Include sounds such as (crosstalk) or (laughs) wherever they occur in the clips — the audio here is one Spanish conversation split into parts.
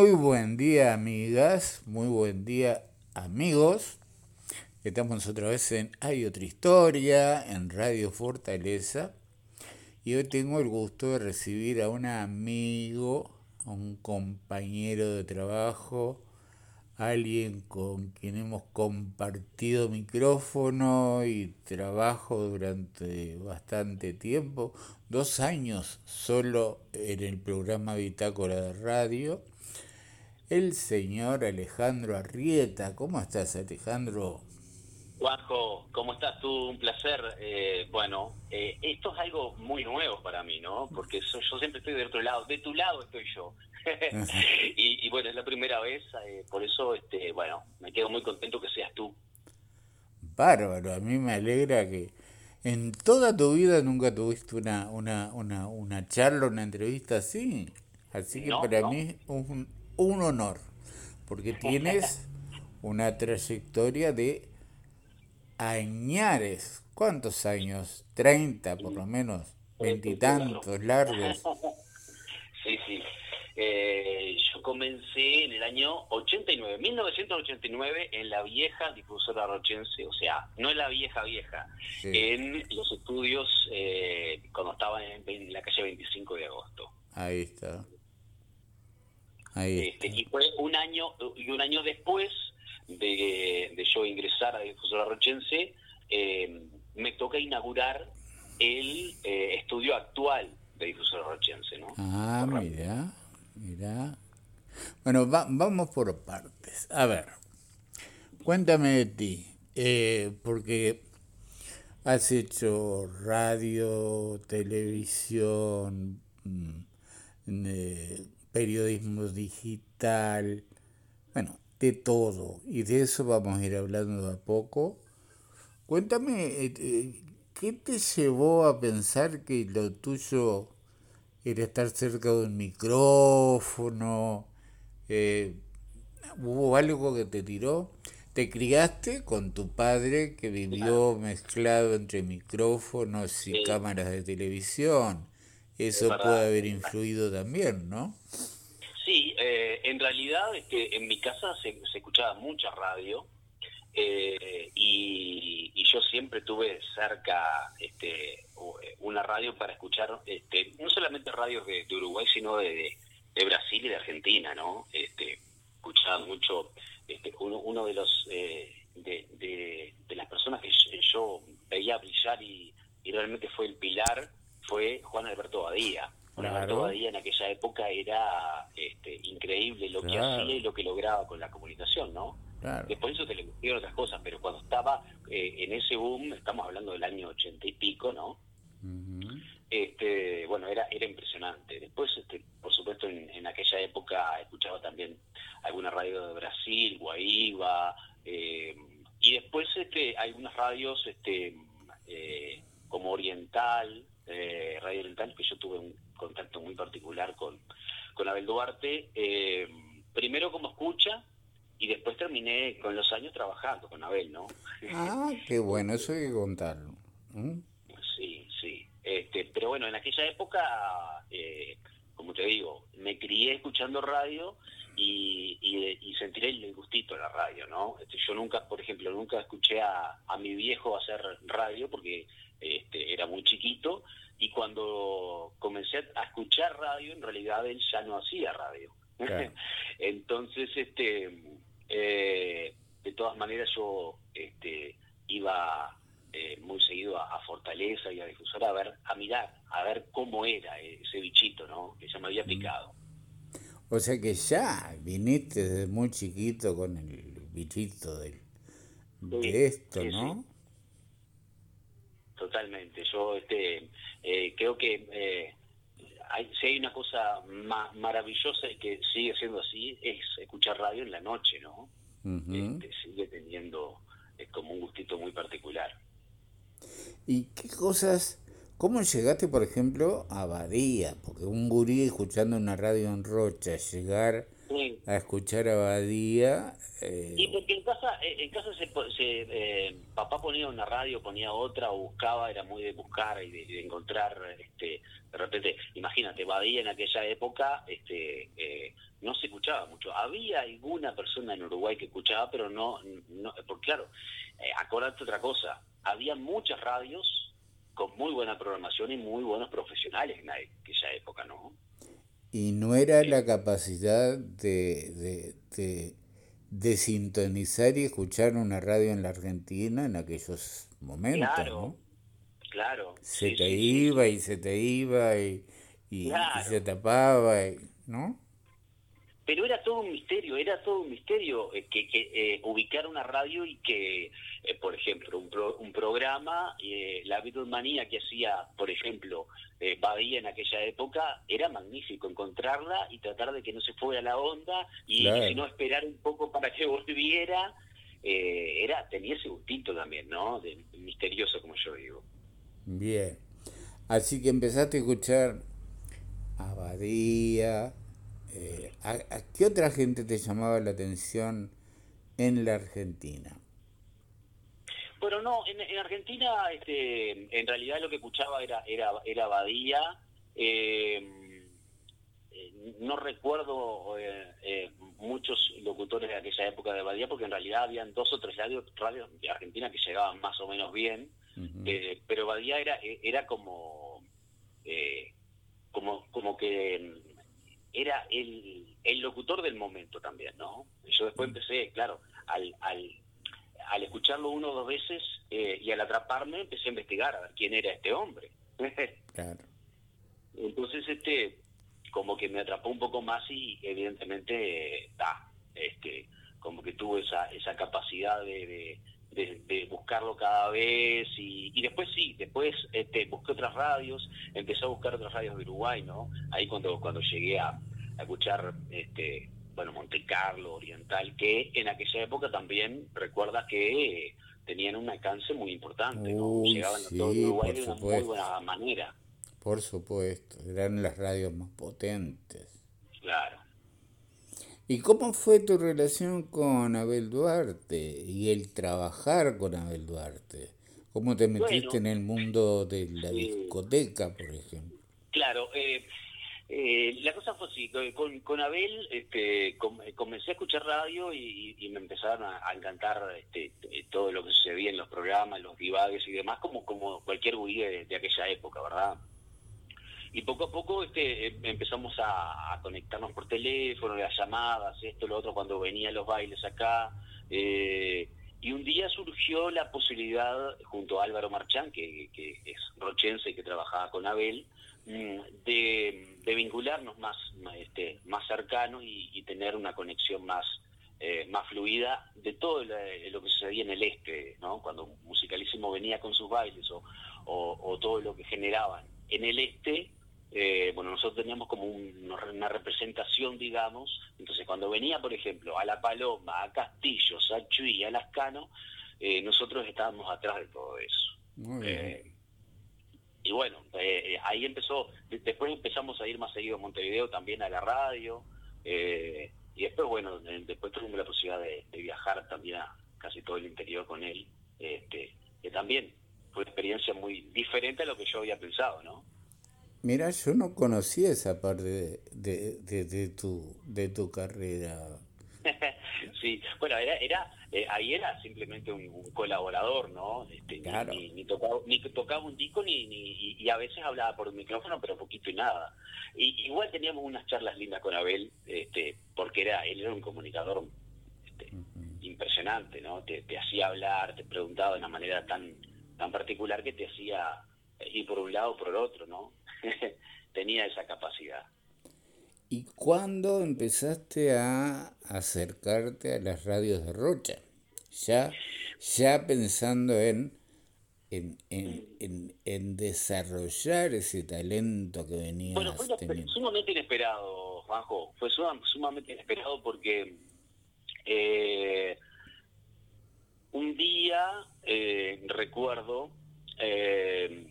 Muy buen día, amigas. Muy buen día, amigos. Estamos otra vez en Hay otra historia, en Radio Fortaleza. Y hoy tengo el gusto de recibir a un amigo, a un compañero de trabajo, alguien con quien hemos compartido micrófono y trabajo durante bastante tiempo, dos años solo en el programa Bitácora de Radio el señor Alejandro Arrieta. ¿Cómo estás, Alejandro? Juanjo, ¿cómo estás tú? Un placer. Eh, bueno, eh, esto es algo muy nuevo para mí, ¿no? Porque yo siempre estoy de otro lado, de tu lado estoy yo. (laughs) y, bueno, es la primera vez, eh, por eso, este, bueno, me quedo muy contento que seas tú. Bárbaro, a mí me alegra que en toda tu vida nunca tuviste una, una, una, una charla, una entrevista así. Así que para mí es un, un honor, porque tienes (laughs) una trayectoria de añares. ¿Cuántos años? ¿30 por lo menos? ¿Veintitantos largos? (laughs) Sí, sí. Eh, yo comencé en el año 89, 1989, en la vieja difusora rochense, o sea, no en la vieja vieja, en los estudios eh, cuando estaba en, la calle 25 de agosto. Ahí está. Este, y fue un año y un año después de, yo ingresar a Difusora Rochense, eh, me toca inaugurar el eh, estudio actual de Difusora Rochense. ¿no? Ah, mira, mira. Bueno, vamos por partes. A ver, cuéntame de ti, eh, porque has hecho radio, televisión, mm, periodismo digital, bueno, de todo. Y de eso vamos a ir hablando de a poco. Cuéntame, eh, eh, ¿qué te llevó a pensar que lo tuyo era estar cerca de un micrófono? Eh, ¿Hubo algo que te tiró? ¿Te criaste con tu padre que vivió mezclado entre micrófonos y cámaras de televisión? Eso puede haber influido también, ¿no? Sí, eh, en realidad este, en mi casa se, escuchaba mucha radio eh, y, yo siempre tuve cerca este, una radio para escuchar este, no solamente radios de, Uruguay, sino de, Brasil y de Argentina, ¿no? Este, escuchaba mucho, este, uno, de los eh, de, las personas que yo, veía brillar y realmente fue el pilar fue Juan Alberto Badía. Juan Alberto Badía en aquella época era este, increíble lo que hacía y lo que lograba con la comunicación, ¿no? Después eso se le pusieron otras cosas, pero cuando estaba eh, en ese boom, estamos hablando del año ochenta y pico, ¿no? este, bueno, era, era impresionante. Después, este, por supuesto, en, aquella época escuchaba también alguna radio de Brasil, Guaíba, eh, y después este, algunas radios este, eh, como Oriental, eh, Radio Oriental, que yo tuve un contacto muy particular con, con Abel Duarte, eh, primero como escucha y después terminé con los años trabajando con Abel, ¿no? Ah, (laughs) qué bueno, eso hay que contarlo. ¿Mm? Sí, sí. Este, pero bueno, en aquella época, eh, como te digo, me crié escuchando radio y, y, sentiré el gustito de la radio, ¿no? Este, yo nunca, por ejemplo, nunca escuché a, a mi viejo hacer radio porque este, era muy chiquito y cuando comencé a escuchar radio, en realidad él ya no hacía radio. (laughs) Entonces, este, eh, de todas maneras yo este, iba eh, muy seguido a, Fortaleza y a Difusora a ver, a mirar, a ver cómo era ese bichito, ¿no? Que ya me había mm. picado. O sea que ya viniste desde muy chiquito con el bichito de esto, ¿no? Totalmente. Yo este, eh, creo que eh, hay, si hay una cosa maravillosa y que sigue siendo así, es escuchar radio en la noche, ¿no? Este, sigue teniendo es como un gustito muy particular. ¿Y qué cosas, cómo llegaste, por ejemplo, a Badía? Porque un gurí escuchando una radio en Rocha, llegar a escuchar a Badía. Eh... Y porque en casa, eh, en casa se, eh, papá ponía una radio, ponía otra, o buscaba, era muy de buscar y de, encontrar, este, de repente, imagínate, Badía en aquella época, este, eh, no se escuchaba mucho. Había alguna persona en Uruguay que escuchaba, pero no, no porque claro, eh, acordate otra cosa, había muchas radios con muy buena programación y muy buenos profesionales en aquella época, ¿no? Y no era la capacidad de, de, de, sintonizar y escuchar una radio en la Argentina en aquellos momentos, claro, ¿no? Claro. Se te iba y se te iba y, y, se tapaba, ¿no? Pero era todo un misterio, era todo un misterio eh, que, que eh, ubicar una radio y que, eh, por ejemplo, un, un programa, la Beatlemanía que hacía, por ejemplo, Badía en aquella época, era magnífico encontrarla y tratar de que no se fuera la onda y, si no esperar un poco para que (laughs) volviera. era tenía ese gustito también, ¿no? De, misterioso, como yo digo. Bien. Así que empezaste a escuchar Abadía. Eh, ¿a, qué otra gente te llamaba la atención en la Argentina? Bueno, no, en, Argentina este, en realidad lo que escuchaba era, era, era Badía. Eh, eh, no recuerdo muchos locutores de aquella época de Badía porque en realidad habían dos o tres radios, radios de Argentina que llegaban más o menos bien, pero Badía era, era como como, como que era el, el locutor del momento también, ¿no? Yo después mm. empecé, claro, al, al, al escucharlo uno o dos veces eh, y al atraparme empecé a investigar a ver quién era este hombre. (laughs) claro. Entonces, este, como que me atrapó un poco más y evidentemente, da, este, como que tuvo esa, esa capacidad de de, buscarlo cada vez y, después sí, después este, busqué otras radios, empecé a buscar otras radios de Uruguay, ¿no? Ahí cuando, cuando llegué a, escuchar, este, bueno, Monte Carlo, Oriental, que en aquella época también recuerda que tenían un alcance muy importante, ¿no? Llegaban a todo Uruguay de una muy buena manera. Por supuesto, eran las radios más potentes. Claro. ¿Y cómo fue tu relación con Abel Duarte y el trabajar con Abel Duarte? ¿Cómo te metiste en el mundo de la discoteca, por ejemplo? Claro, eh, eh, la cosa fue así, con, Abel este, comencé a escuchar radio y, me empezaron a, encantar este, todo lo que sucedía en los programas, los divagues y demás, como, como cualquier guí de aquella época, ¿verdad? Y poco a poco este em, empezamos a, conectarnos por teléfono, las llamadas, esto, lo otro, cuando venían los bailes acá. Eh, y un día surgió la posibilidad, junto a Álvaro Marchán, que, es rochense y que trabajaba con Abel, mm, de, vincularnos más, este, más cercanos y, tener una conexión más, eh, más fluida de todo lo que sucedía en el este, ¿no? cuando Musicalísimo venía con sus bailes o todo lo que generaban en el este, eh, bueno, nosotros teníamos como una representación, digamos, entonces cuando venía, por ejemplo, a La Paloma, a Castillos, a Chuy, a Lascano, eh, nosotros estábamos atrás de todo eso. Eh, y bueno, ahí empezó, después empezamos a ir más seguido a Montevideo, también a la radio, y después, bueno, después tuvimos la posibilidad de, viajar también a casi todo el interior con él, este, que también fue una experiencia muy diferente a lo que yo había pensado, ¿no? Mira, yo no conocía esa parte de, de, tu, de tu carrera. (laughs) sí, bueno, era, era eh, ahí era simplemente un, colaborador, ¿no? Este, claro. ni, tocaba, ni tocaba un disco ni, ni y, a veces hablaba por un micrófono, pero poquito y nada. Y, igual teníamos unas charlas lindas con Abel, este, porque era él era un comunicador este, impresionante, ¿no? Te, te hacía hablar, te preguntaba de una manera tan tan particular que te hacía ir por un lado o por el otro, ¿no? (laughs) tenía esa capacidad. ¿Y cuándo empezaste a acercarte a las radios de Rocha? Ya, ya pensando en, en, en, en, desarrollar ese talento que venía Bueno, fue sumamente inesperado, Juanjo. Fue sumamente inesperado porque eh, un día, eh, recuerdo, eh,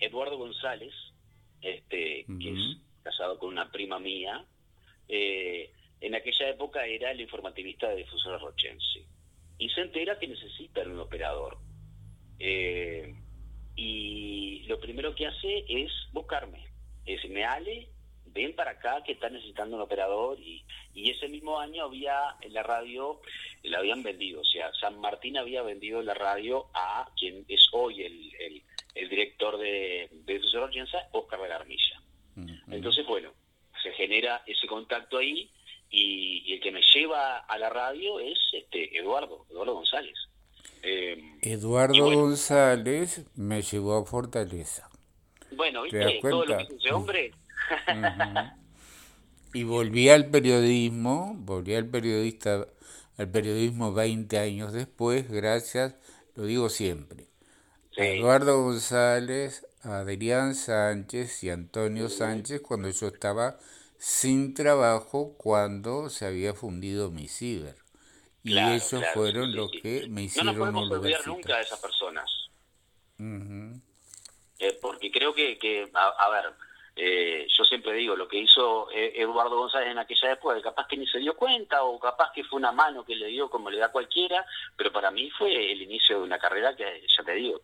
Eduardo González, este, que es casado con una prima mía, eh, en aquella época era el informativista de Difusora Rochense. Y se entera que necesitan un operador. Eh, y lo primero que hace es buscarme. Es, me Ale, ven para acá que están necesitando un operador y, y ese mismo año había en la radio, la habían vendido, o sea, San Martín había vendido la radio a quien es hoy el, el, director de, de su Oscar Belarmilla. Entonces, bueno, se genera ese contacto ahí y, el que me lleva a la radio es este Eduardo, Eduardo González. Em, Eduardo González me llevó a Fortaleza. Bueno, ¿viste? Todo lo que ese hombre. Y volví al periodismo, volví al periodista al periodismo 20 años después, gracias, lo digo siempre, Eduardo González, Adrián Sánchez y Antonio Sánchez cuando yo estaba sin trabajo cuando se había fundido mi ciber. Y esos fueron los que me hicieron No nos podemos olvidar nunca de esas personas. Eh, porque creo que, que a, ver, eh, yo siempre digo, lo que hizo eh, Eduardo González en aquella época, capaz que ni se dio cuenta o capaz que fue una mano que le dio como le da cualquiera, pero para mí fue el inicio de una carrera que, ya te digo,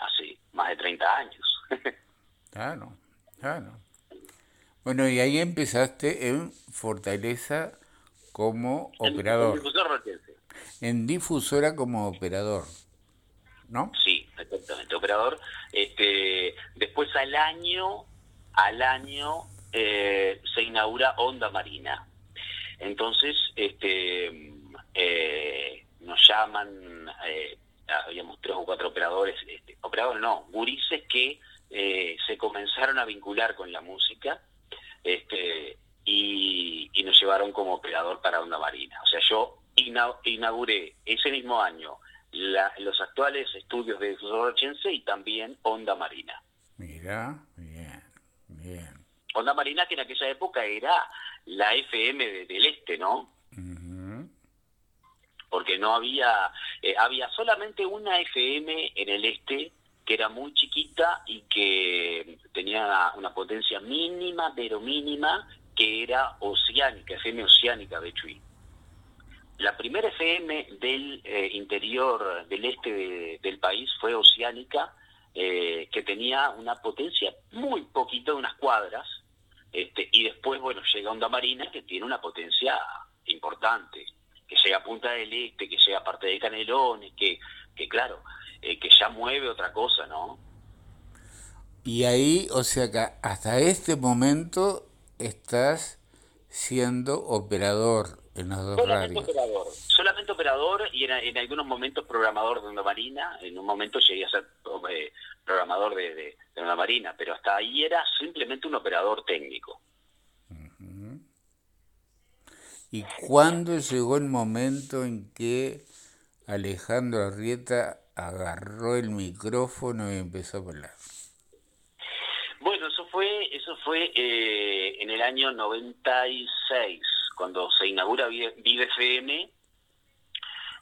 hace más de 30 años. (laughs) claro, claro. Bueno, y ahí empezaste en Fortaleza como operador. En difusora En difusora como operador, ¿no? Sí, exactamente, operador. Este, después al año, al año eh, se inaugura Onda Marina. Entonces, este, eh, nos llaman, eh, habíamos tres o cuatro operadores, este, operadores no, gurises que se comenzaron a vincular con la música este, y, nos llevaron como operador para Onda Marina. O sea, yo inauguré ese mismo año los actuales estudios de Sorochense y también Onda Marina. Mira, bien, bien. Onda Marina que en aquella época era la FM del Este, ¿no? Porque no había, eh, había solamente una FM en el Este que era muy chiquita y que tenía una potencia mínima, pero mínima, que era oceánica, FM oceánica de Chuy. La primera FM del eh, interior, del este del país, fue oceánica, eh, que tenía una potencia muy poquita, unas cuadras, este, y después, bueno, llega Onda Marina, que tiene una potencia importante, que llega a Punta del Este, que llega a parte de Canelones, que, que claro, eh, que ya mueve otra cosa, ¿no? Y ahí, o sea que hasta este momento estás siendo operador en las dos solamente Operador, solamente operador y en, algunos momentos programador de una marina. En un momento llegué a ser eh, programador de, una marina, pero hasta ahí era simplemente un operador técnico. ¿Y cuándo llegó el momento en que Alejandro Arrieta agarró el micrófono y empezó a hablar. Bueno, eso fue, eso fue eh, en el año 96, cuando se inaugura Vive FM.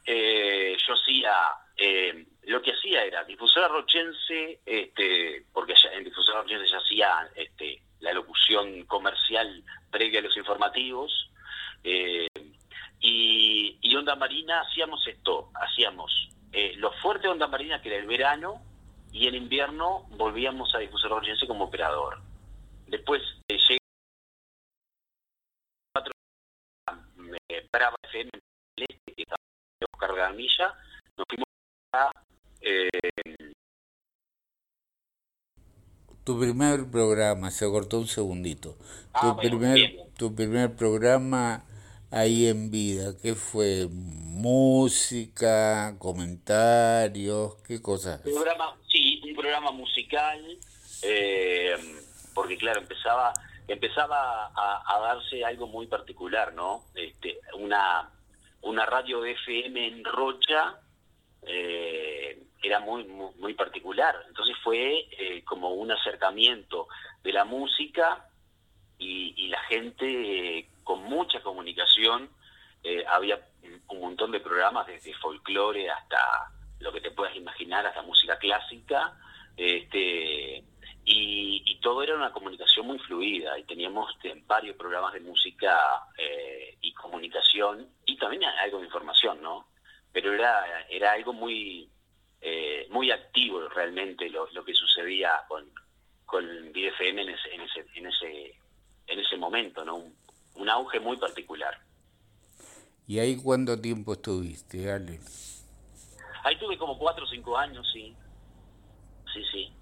Eh, yo hacía, eh, lo que hacía era difusora rochense, este, porque en difusora rochense ya hacía este, la locución comercial previa a los informativos. Y, y Onda Marina hacíamos esto, hacíamos eh, lo fuerte de Onda Marina, que era el verano, y en invierno volvíamos a Difusor Orgense como operador. Después eh, llega eh, Brava FM este, que estaba en Oscar nos fuimos a... Eh, tu primer programa, se cortó un segundito. Ah, tu, primer, tu primer programa ahí en vida? ¿Qué fue? ¿Música? ¿Comentarios? ¿Qué cosas? Programa, sí, un programa musical, eh, porque claro, empezaba empezaba a, darse algo muy particular, ¿no? Este, una, una radio FM en Rocha eh, era muy, muy, particular. Entonces fue eh, como un acercamiento de la música y, y la gente con mucha comunicación. Eh, había un montón de programas, desde folclore hasta lo que te puedas imaginar, hasta música clásica. Este, y, todo era una comunicación muy fluida y teníamos este, varios programas de música eh, y comunicación y también algo de información, ¿no? Pero era, era algo muy, eh, muy activo realmente lo, lo que sucedía con, con BFM en ese, en ese, en ese momento, ¿no? Un, auge muy particular. ¿Y ahí cuánto tiempo estuviste, Ale? Ahí tuve como cuatro o cinco años, sí. Sí, sí.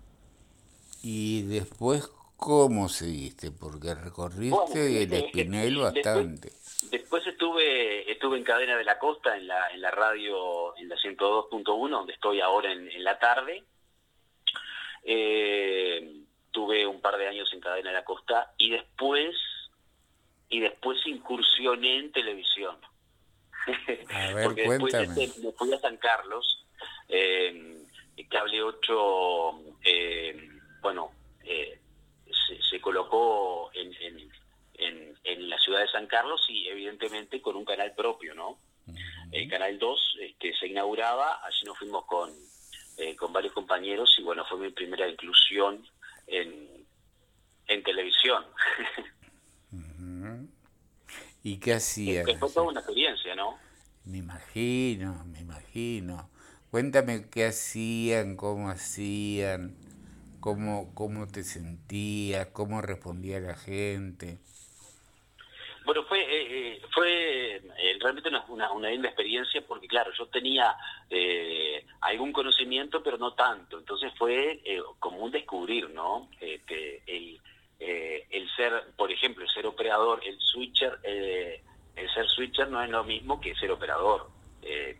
¿Y después cómo seguiste? Porque recorriste el Espinel bastante. Después, estuve estuve en Cadena de la Costa, en la, en la radio, en la 102.1, donde estoy ahora en, la tarde. Eh, tuve un par de años en Cadena de la Costa y después y después incursioné en televisión. A ver, (laughs) Porque cuéntame. después me fui a San Carlos, eh, Cable 8, eh, bueno, eh, se, colocó en, en, en, la ciudad de San Carlos y evidentemente con un canal propio, ¿no? El Canal 2 este, se inauguraba, allí nos fuimos con, eh, con varios compañeros y bueno, fue mi primera inclusión en, en televisión. (laughs) ¿Y qué hacían? fue toda una experiencia, ¿no? Me imagino, me imagino. Cuéntame qué hacían, cómo hacían, cómo, cómo te sentías, cómo respondía la gente. Bueno, fue eh, eh, fue eh, realmente una, una, linda experiencia porque, claro, yo tenía algún conocimiento, pero no tanto. Entonces fue como un descubrir, ¿no? Este, el, el ser, por ejemplo, el ser operador, el switcher, el ser switcher no es lo mismo que ser operador. El,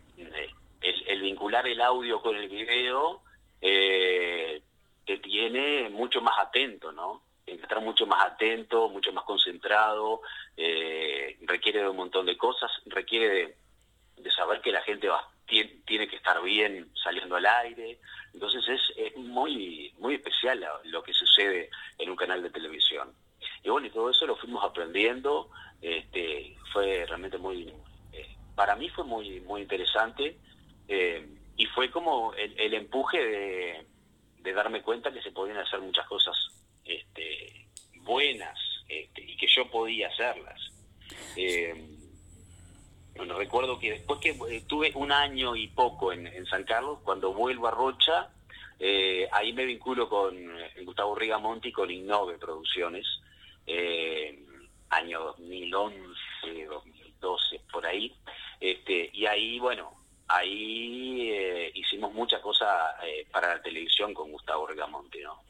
el, vincular el audio con el video te tiene mucho más atento, ¿no? estar mucho más atento, mucho más concentrado, eh, requiere de un montón de cosas, requiere de, saber que la gente va, tiene, que estar bien saliendo al aire. Entonces es, muy, muy especial lo que sucede en un canal de televisión. Y bueno, y todo eso lo fuimos aprendiendo, este, fue realmente muy, eh, para mí fue muy, muy interesante eh, y fue como el, empuje de, de darme cuenta que se podían hacer muchas cosas este, buenas este, y que yo podía hacerlas. Eh, bueno, recuerdo que después que eh, tuve un año y poco en, San Carlos, cuando vuelvo a Rocha, eh, ahí me vinculo con Gustavo Rigamonti con Innove Producciones, año 2011, 2012, por ahí. Este, y ahí, bueno, ahí hicimos muchas cosas para la televisión con Gustavo Rigamonti, ¿no?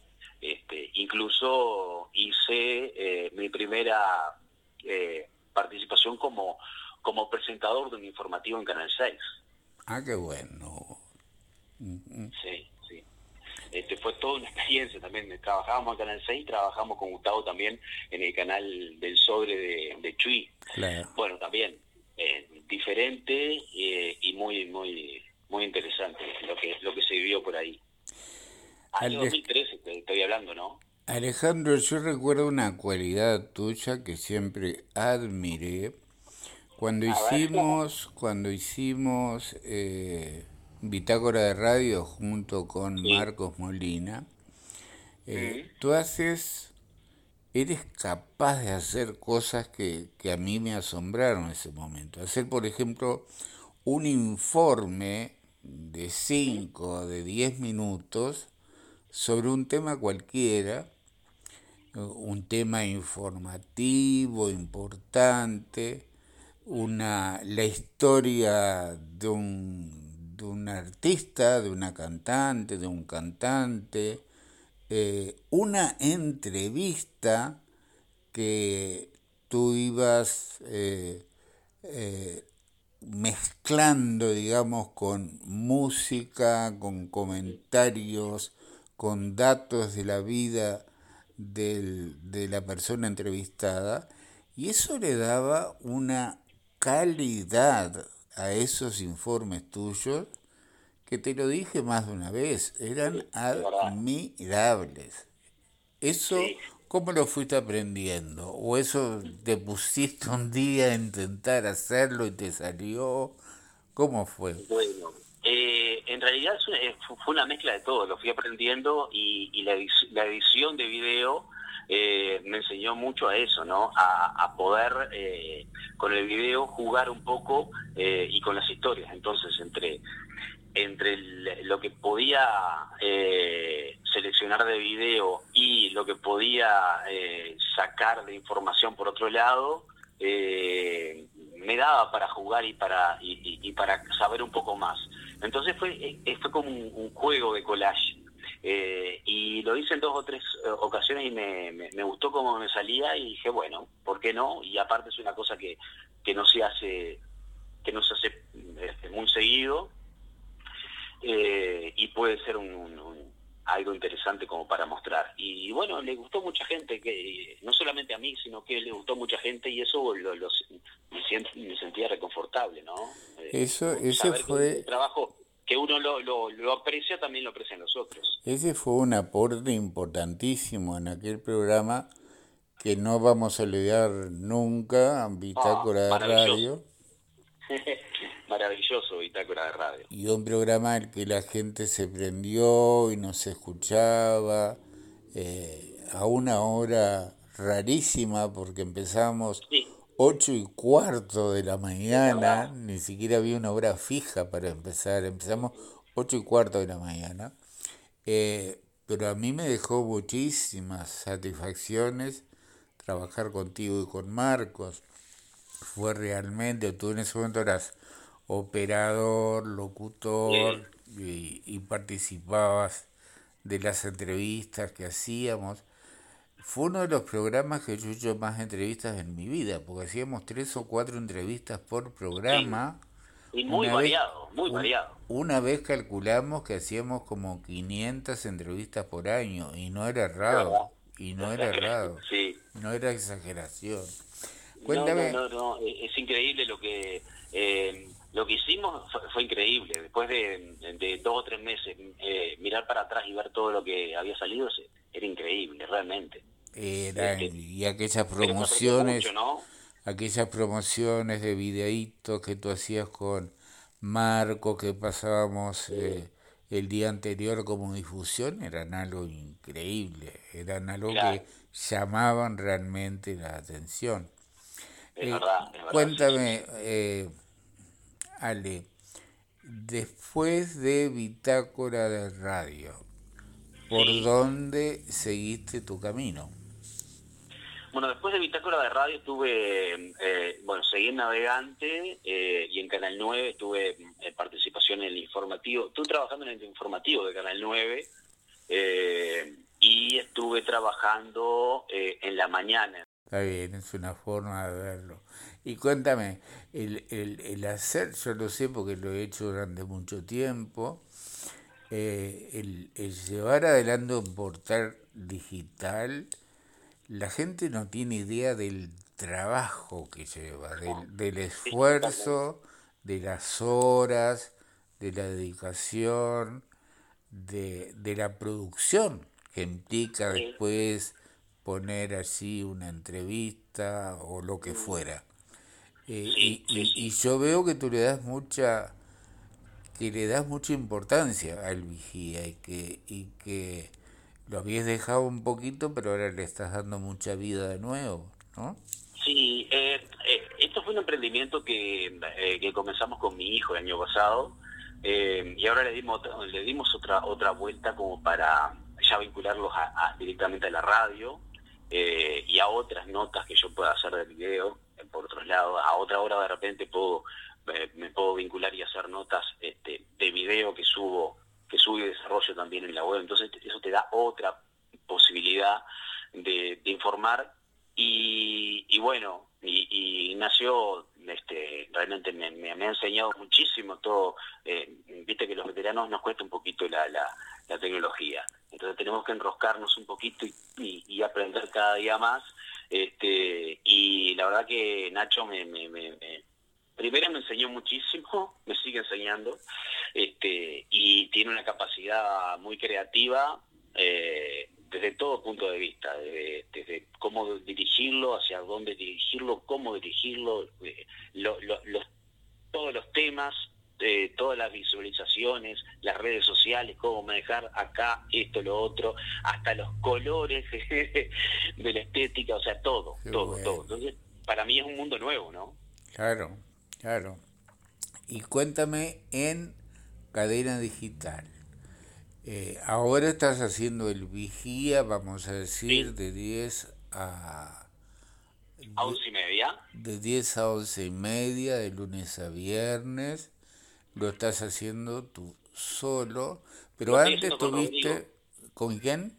Este, incluso hice eh, mi primera eh, participación como, como presentador de un informativo en Canal 6. Ah, qué bueno. Sí, sí. Este, fue toda una experiencia también. Trabajábamos en Canal 6 trabajamos con Gustavo también en el canal del Sobre de, de Chuy. Bueno, también eh, diferente y muy, muy, muy interesante lo que, lo que se vivió por ahí. Año 2013 estoy hablando, ¿no? Alejandro, yo recuerdo una cualidad tuya que siempre admiré. Cuando hicimos, cuando hicimos eh, Bitácora de Radio junto con Marcos Molina, eh, tú haces, eres capaz de hacer cosas que, que a mí me asombraron en ese momento. Hacer, por ejemplo, un informe de 5, de 10 minutos sobre un tema cualquiera, un tema informativo, importante, una, la historia de un, de un artista, de una cantante, de un cantante, eh, una entrevista que tú ibas eh, eh, mezclando, digamos, con música, con comentarios, con datos de la vida de la persona entrevistada y eso le daba una calidad a esos informes tuyos que te lo dije más de una vez, eran admirables. Eso, ¿cómo lo fuiste aprendiendo? ¿O eso te pusiste un día a intentar hacerlo y te salió? ¿Cómo fue? Bueno, eh, en realidad fue una mezcla de todo, lo fui aprendiendo y, la, edición de video eh, me enseñó mucho a eso, ¿no? A, poder con el video jugar un poco y con las historias. Entonces, entre entre lo que podía seleccionar de video y lo que podía eh, sacar de información por otro lado, eh, me daba para jugar y para, y, para saber un poco más. Entonces fue, fue como un, juego de collage. Y lo hice en dos o tres ocasiones y me, me, gustó cómo me salía y dije, bueno, ¿por qué no? Y aparte es una cosa que, que no se hace que no se hace este, muy seguido eh, y puede ser un, algo interesante como para mostrar. Y bueno, le gustó mucha gente, que no solamente a mí, sino que le gustó mucha gente y eso lo, me, sentía reconfortable, ¿no? Eh, eso, ese fue... el trabajo que uno lo, lo, aprecia, también lo aprecian los otros. Ese fue un aporte importantísimo en aquel programa que no vamos a olvidar nunca, Bitácora de Radio. (laughs) Maravilloso, Bitácora de Radio. Y un programa en el que la gente se prendió y nos escuchaba eh, a una hora rarísima porque empezamos ocho y cuarto de la mañana, ni siquiera había una hora fija para empezar, empezamos ocho y cuarto de la mañana. Eh, pero a mí me dejó muchísimas satisfacciones trabajar contigo y con Marcos fue realmente, tú en ese momento eras operador, locutor y, participabas de las entrevistas que hacíamos. Fue uno de los programas que yo he hecho más entrevistas en mi vida, porque hacíamos tres o cuatro entrevistas por programa. Y muy variado, muy variado. Una vez calculamos que hacíamos como 500 entrevistas por año y no era errado, y no era errado, (laughs) no era exageración. Cuéntame. No, no, no, es increíble lo que eh, lo que hicimos fue, increíble. Después de, dos o tres meses, eh, mirar para atrás y ver todo lo que había salido era increíble, realmente. Era, este, y aquellas promociones, aquellas promociones de videitos que tú hacías con Marco, que pasábamos eh, el día anterior como difusión, eran algo increíble, eran algo que llamaban realmente la atención. Eh, cuéntame, eh, Ale, después de Bitácora de Radio, ¿por dónde seguiste tu camino? Bueno, después de Bitácora de Radio tuve, eh, bueno, seguí en Navegante y en Canal 9 tuve participación en el informativo. Estuve trabajando en el informativo de Canal 9 y estuve trabajando en la mañana Está bien, es una forma de verlo. Y cuéntame, el, el, el hacer, yo lo sé porque lo he hecho durante mucho tiempo, eh, el, llevar adelante un portal digital, la gente no tiene idea del trabajo que lleva, del, del esfuerzo, de las horas, de la dedicación, de, de la producción que implica después poner así una entrevista o lo que fuera. Eh, y, y, yo veo que tú le das mucha que le das mucha importancia al vigía y que y que lo habías dejado un poquito pero ahora le estás dando mucha vida de nuevo ¿no? Sí, eh, eh, esto fue un emprendimiento que, que comenzamos con mi hijo el año pasado y ahora le dimos le dimos otra otra vuelta como para ya vincularlos directamente a la radio eh, y a otras notas que yo pueda hacer de video, eh, por otro lado, a otra hora de repente puedo eh, me puedo vincular y hacer notas este, de video que subo que subo y desarrollo también en la web, entonces eso te da otra posibilidad de, informar y, bueno, y, y, este, realmente me, ha enseñado muchísimo todo, viste que los veteranos nos cuesta un poquito la, la, la tecnología. Entonces tenemos que enroscarnos un poquito y, aprender cada día más. Este, y la verdad que Nacho me, me enseñó muchísimo, (laughs) me sigue enseñando, este, y tiene una capacidad muy creativa eh, desde todo punto de vista, desde, cómo dirigirlo, hacia dónde dirigirlo, cómo dirigirlo, eh, los, todos los temas, todas las visualizaciones, las redes sociales, cómo manejar acá esto, lo otro, hasta los colores (laughs) de la estética, o sea, todo, todo, todo. Entonces, para mí es un mundo nuevo, ¿no? Claro, claro. Y cuéntame en cadena digital, Eh, ahora estás haciendo el vigía, vamos a decir, de 10 a... A 11 y media. De 10 a 11 y media, de lunes a viernes. Lo estás haciendo tú solo, pero antes tuviste... ¿Con quién?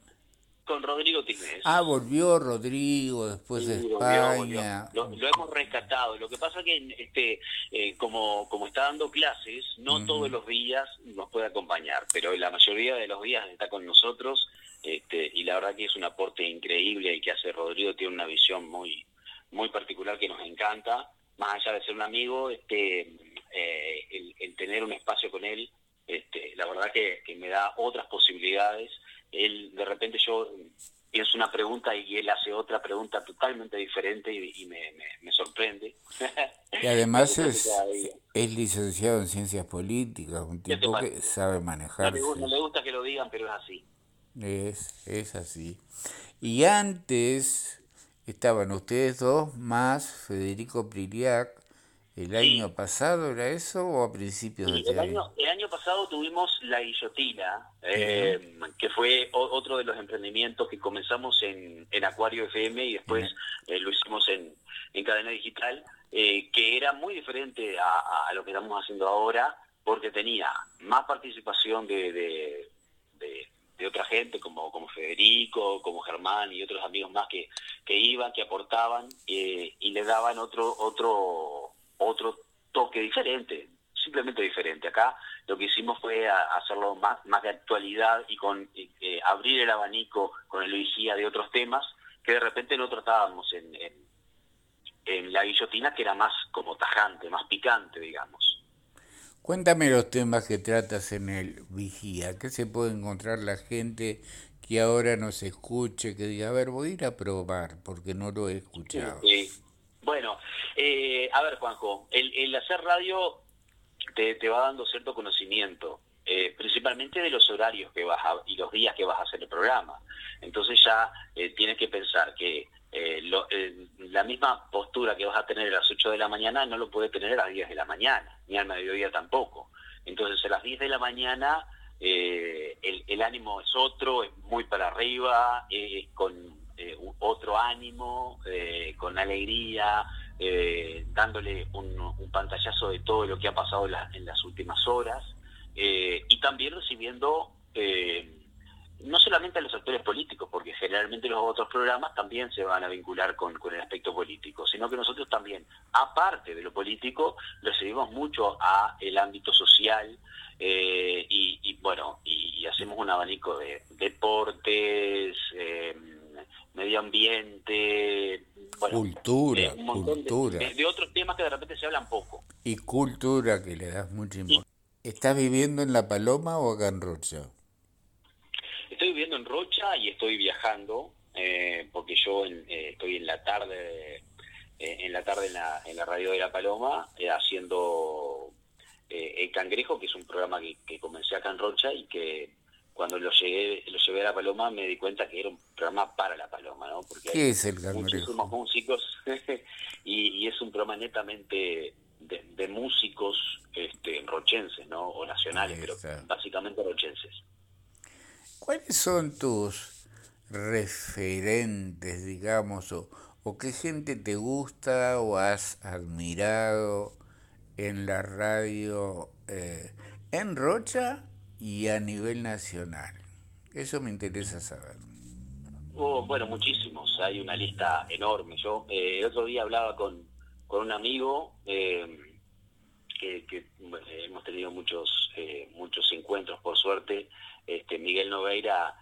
Con Rodrigo Tignes. Ah, volvió Rodrigo después de España. Lo, hemos rescatado. Lo que pasa que este, eh, como, como está dando clases, no todos los días nos puede acompañar, pero la mayoría de los días está con nosotros este, y la verdad que es un aporte increíble y que hace Rodrigo, tiene una visión muy, muy particular que nos encanta, más allá de ser un amigo, este, eh, el, el, tener un espacio con él, este, la verdad que, que me da otras posibilidades él de repente yo pienso una pregunta y él hace otra pregunta totalmente diferente y, me, sorprende. (laughs) Y además es, es licenciado en ciencias políticas, un tipo que sabe manejarse. No le, gusta que lo digan, pero es así. Es, es así. Y antes estaban ustedes dos más Federico Priliac, ¿El año pasado era eso o a principios de este el año? El año pasado tuvimos La Guillotina, eh, que fue otro de los emprendimientos que comenzamos en, en Acuario FM y después eh, lo hicimos en, en cadena digital, eh, que era muy diferente a, lo que estamos haciendo ahora, porque tenía más participación de, de, de, otra gente, como, como Federico, como Germán y otros amigos más que, que iban, que aportaban y le daban otro otro otro toque diferente, simplemente diferente. Acá lo que hicimos fue hacerlo más, más de actualidad y con eh, abrir el abanico con el vigía de otros temas que de repente no tratábamos en, en, la guillotina, que era más como tajante, más picante, digamos. Cuéntame los temas que tratas en el vigía, ¿qué se puede encontrar la gente que ahora nos escuche, que diga, a ver, voy a ir a probar, porque no lo he escuchado? Sí. Bueno, eh, a ver, Juanjo, el, hacer radio te, va dando cierto conocimiento, eh, principalmente de los horarios que vas a, y los días que vas a hacer el programa. Entonces ya eh, tienes que pensar que la misma postura que vas a tener a las 8 de la mañana no lo puede tener a las 10 de la mañana, ni al mediodía tampoco. Entonces a las 10 de la mañana el, el, ánimo es otro, es muy para arriba, es con eh, otro ánimo, eh, con alegría, eh, dándole un, pantallazo de todo lo que ha pasado en, las últimas horas y también recibiendo no solamente a los actores políticos, porque generalmente los otros programas también se van a vincular con, el aspecto político, sino que nosotros también, aparte de lo político, recibimos mucho a el ámbito social y, bueno, y, hacemos un abanico de deportes, medio ambiente, cultura, cultura. De, otros temas que de repente se hablan poco. Y cultura que le das mucha importancia. ¿Estás viviendo en La Paloma o acá en Rocha? Estoy viviendo en Rocha y estoy viajando, eh, porque yo eh, estoy en la tarde, eh, en la tarde en la, en la radio de La Paloma, haciendo El Cangrejo, que es un programa que, que comencé acá en Rocha y que cuando lo llegué, lo llevé a la Paloma me di cuenta que era un programa para la Paloma, ¿no? Porque ¿Qué es el Muchísimos músicos (laughs) y, es un programa netamente de, músicos este, rochenses, ¿no? O nacionales, pero básicamente rochenses. ¿Cuáles son tus referentes, digamos, o, o qué gente te gusta o has admirado en la radio eh, en Rocha y a nivel nacional? Eso me interesa saber. Oh, bueno, muchísimos, hay una lista enorme. Yo eh, el otro día hablaba con, con un amigo eh, que, hemos tenido muchos eh, muchos encuentros, por suerte. Este Miguel Noveira,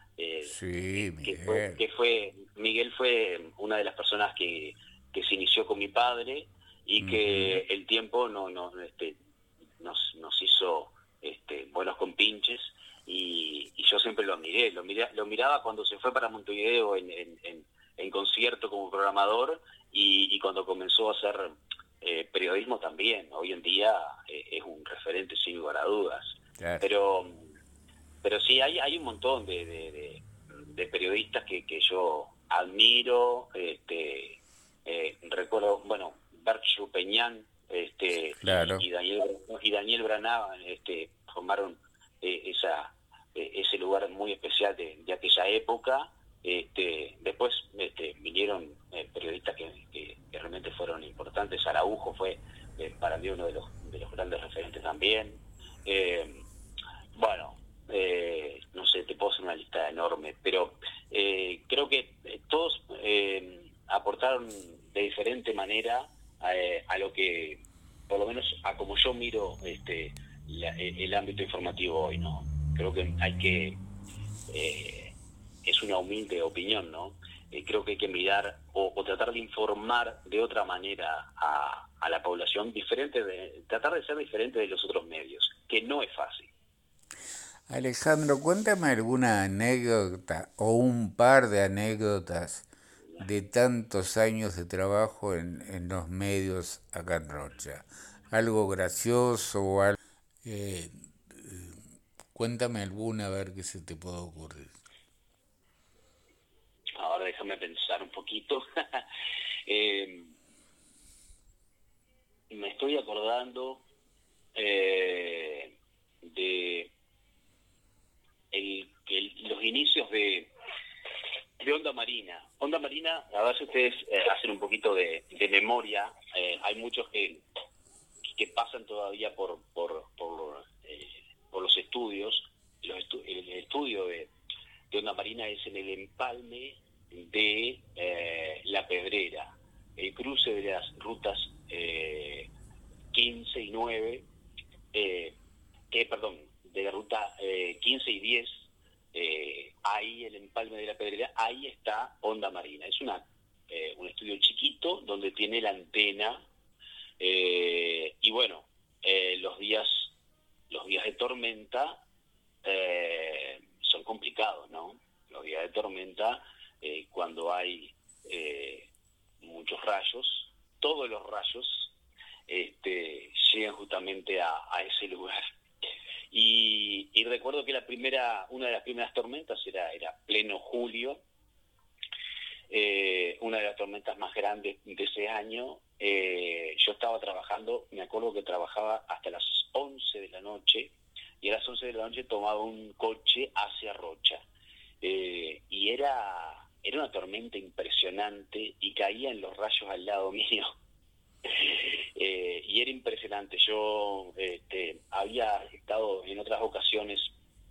sí, Que, fue, que fue Miguel fue una de las personas que, que se inició con mi padre y que el tiempo no, no este, nos, nos hizo este, buenos compinches y, y yo siempre lo miré, lo, lo miraba cuando se fue para Montevideo en, en, en, concierto como programador y, cuando comenzó a hacer eh, periodismo también. Hoy en día eh, es un referente sin lugar a dudas. Pero pero sí, hay, hay un montón de, de, periodistas que, que yo admiro. este eh, Recuerdo, bueno, Berchu Peñán, este y Daniel y Daniel Branagh este formaron eh, esa eh, ese lugar muy especial de, aquella época. Este, después este, vinieron eh, periodistas que, realmente fueron importantes. Araujo fue para mí uno de los, de los grandes referentes también. bueno, no sé, te puedo hacer una lista enorme, pero creo que todos aportaron de diferente manera a, lo que, por lo menos a como yo miro este, el ámbito informativo hoy, ¿no? Creo que hay que, eh, es una humilde opinión, ¿no? Eh, creo que hay que mirar o, tratar de informar de otra manera a, la población, diferente de, tratar de ser diferente de los otros medios, que no es fácil. Alejandro, cuéntame alguna anécdota o un par de anécdotas de tantos años de trabajo en, en los medios acá en Rocha. Algo gracioso o algo eh, cuéntame alguna a ver qué se te puede ocurrir. Ahora déjame pensar un poquito. (laughs) Eh, me estoy acordando eh, de los inicios de, de Onda Marina. Onda Marina, a ver si ustedes hacen un poquito de, memoria. hay muchos que que pasan todavía por, por, por, eh, los estudios. el estudio de, de, Onda Marina es en el empalme de eh, La Pedrera, el cruce de las rutas 15 eh, y 9, que perdón, de la ruta 15 y 10, ahí el empalme de La Pedrera, ahí está Onda Marina. Es una un estudio chiquito donde tiene la antena eh, y bueno, eh, los días los días de tormenta eh, son complicados, ¿no? Los días de tormenta, cuando hay muchos rayos, todos los rayos este, llegan justamente a, ese lugar. Y, recuerdo que la primera, una de las primeras tormentas era, era pleno julio, una de las tormentas más grandes de ese año, eh, yo estaba trabajando, me acuerdo que trabajaba hasta las 11 de la noche y a las 11 de la noche tomaba un coche hacia Rocha. Eh, y era, era una tormenta impresionante y caían los rayos al lado (laughs) mío. Eh, y era impresionante. Yo este, había estado en otras ocasiones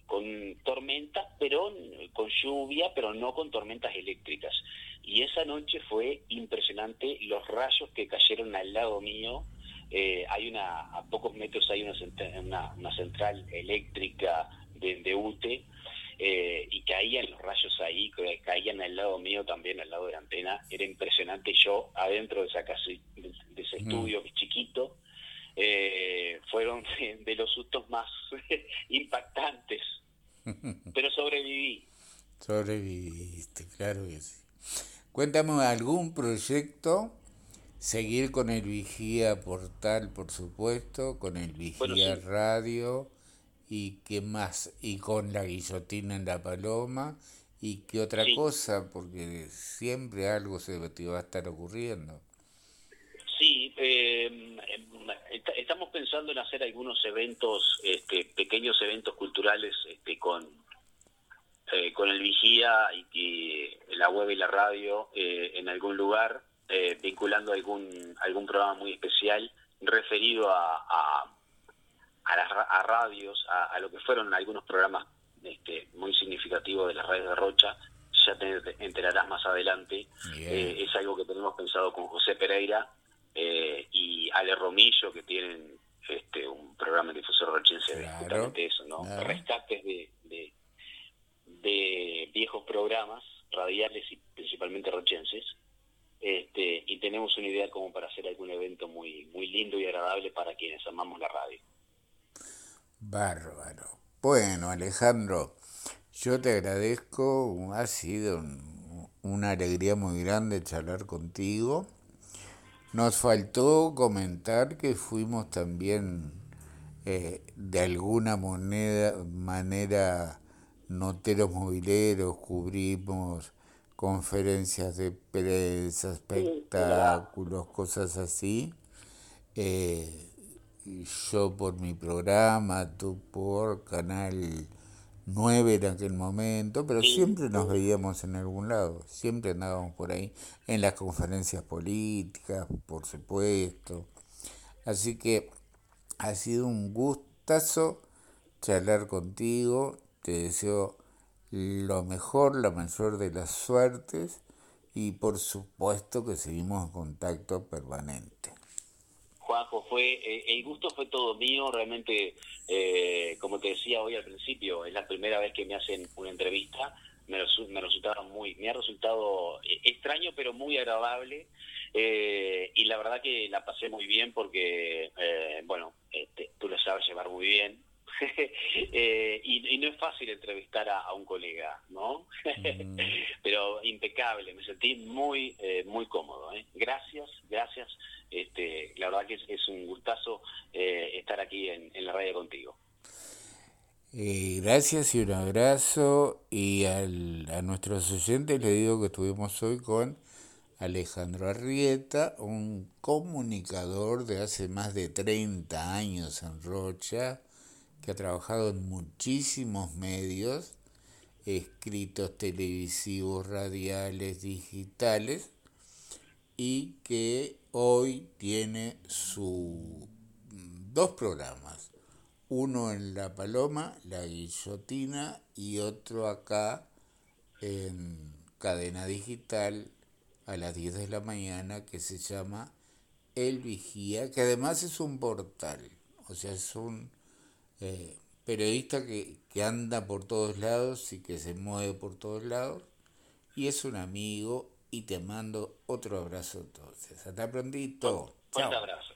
con tormentas, pero con lluvia, pero no con tormentas eléctricas. Y esa noche fue impresionante los rayos que cayeron al lado mío. Eh, hay una, a pocos metros hay una, una, central eléctrica de, UTE eh, y caían los rayos ahí, caían al lado mío también, al lado de la antena. Era impresionante. Yo adentro de, esa de, ese estudio chiquito, eh, fueron (laughs) de los sustos más (laughs) impactantes. (laughs) Pero sobreviví. Sobreviviste, claro que sí. Cuéntame algún proyecto, seguir con el Vigía Portal, por supuesto, con el Vigía Radio y qué más, y con la guillotina en la paloma y qué otra cosa, porque siempre algo se te va a estar ocurriendo. Sí, em, estamos pensando en hacer algunos eventos, este, pequeños eventos culturales este, con eh, con el vigía y, la web y la radio eh, en algún lugar, eh, vinculando algún algún programa muy especial referido a, a, a, radios, a, lo que fueron algunos programas este, muy significativos de las radios de Rocha. Ya te enterarás más adelante. es algo que tenemos pensado con José Pereira y Ale Romillo, que tienen este, un programa de difusor rochense de justamente eso, ¿no? Rescates de, de viejos programas radiales y principalmente rochenses. Este, y tenemos una idea como para hacer algún evento muy, muy lindo y agradable para quienes amamos la radio. Bárbaro. Bueno, Alejandro, yo te agradezco, ha sido una alegría muy grande charlar contigo. Nos faltó comentar que fuimos también eh, de alguna moneda, manera noteros mobileros, cubrimos conferencias de prensa, espectáculos, cosas así. Eh, yo por mi programa, tú por Canal nueve en aquel momento, pero siempre nos veíamos en algún lado, siempre andábamos por ahí, en las conferencias políticas, por supuesto. Así que ha sido un gustazo charlar contigo, te deseo lo mejor, la mayor de las suertes y por supuesto que seguimos en contacto permanente. Fue, eh, el gusto fue todo mío, realmente, eh, como te decía hoy al principio, es la primera vez que me hacen una entrevista, me, me muy, me ha resultado eh, extraño pero muy agradable y la verdad que la pasé muy bien porque, bueno, este, tú lo sabes llevar muy bien, (laughs) eh, y, no es fácil entrevistar a, un colega, ¿no? Mm. (laughs) Pero impecable, me sentí muy eh, muy cómodo. ¿eh? Gracias, gracias. Este, la verdad que es, un gustazo eh, estar aquí en, la radio contigo. gracias y un abrazo. Y al, a nuestros oyentes le digo que estuvimos hoy con Alejandro Arrieta, un comunicador de hace más de 30 años en Rocha que ha trabajado en muchísimos medios, escritos televisivos, radiales, digitales, y que hoy tiene sus dos programas, uno en La Paloma, La Guillotina, y otro acá en cadena digital a las 10 de la mañana que se llama El Vigía, que además es un portal, o sea, es un eh, periodista que, que anda por todos lados y que se mueve por todos lados. Y es un amigo y te mando otro abrazo entonces. Hasta prontito. Un abrazo.